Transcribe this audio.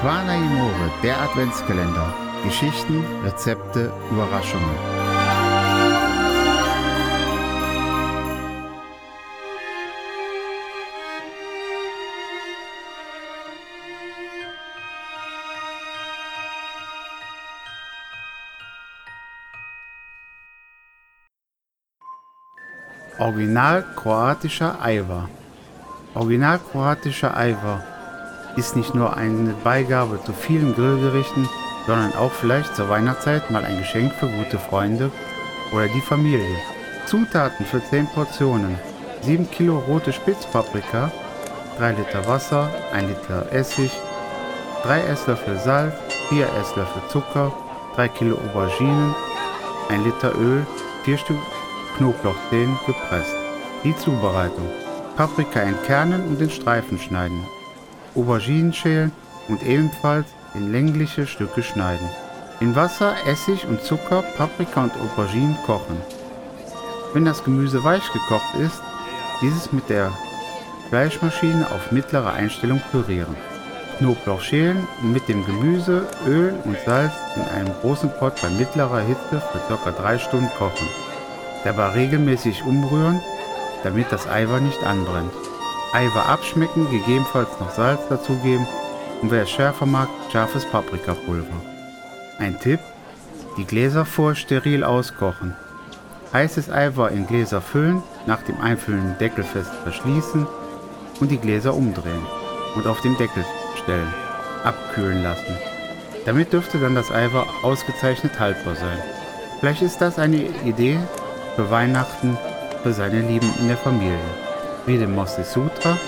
Amore, der Adventskalender. Geschichten, Rezepte, Überraschungen. Original kroatischer Eiwer. Original kroatischer Eiwer ist nicht nur eine Beigabe zu vielen Grillgerichten, sondern auch vielleicht zur Weihnachtszeit mal ein Geschenk für gute Freunde oder die Familie. Zutaten für 10 Portionen. 7 Kilo rote Spitzpaprika, 3 Liter Wasser, 1 Liter Essig, 3 Esslöffel Salz, 4 Esslöffel Zucker, 3 Kilo Auberginen, 1 Liter Öl, 4 Stück Knoblauchzehen gepresst. Die Zubereitung. Paprika entkernen und in Streifen schneiden. Auberginen schälen und ebenfalls in längliche Stücke schneiden. In Wasser, Essig und Zucker Paprika und Auberginen kochen. Wenn das Gemüse weich gekocht ist, dieses mit der Fleischmaschine auf mittlere Einstellung pürieren. Knoblauch schälen und mit dem Gemüse, Öl und Salz in einem großen Pot bei mittlerer Hitze für ca. 3 Stunden kochen. Dabei regelmäßig umrühren, damit das Eiweiß nicht anbrennt. Eiweiß abschmecken, gegebenenfalls noch Salz dazugeben und wer es schärfer mag, scharfes Paprikapulver. Ein Tipp, die Gläser vor steril auskochen. Heißes Eiweiß in Gläser füllen, nach dem Einfüllen den Deckel fest verschließen und die Gläser umdrehen und auf den Deckel stellen, abkühlen lassen. Damit dürfte dann das Eiweiß ausgezeichnet haltbar sein. Vielleicht ist das eine Idee für Weihnachten für seine Lieben in der Familie. Wie dem Mosse Sutra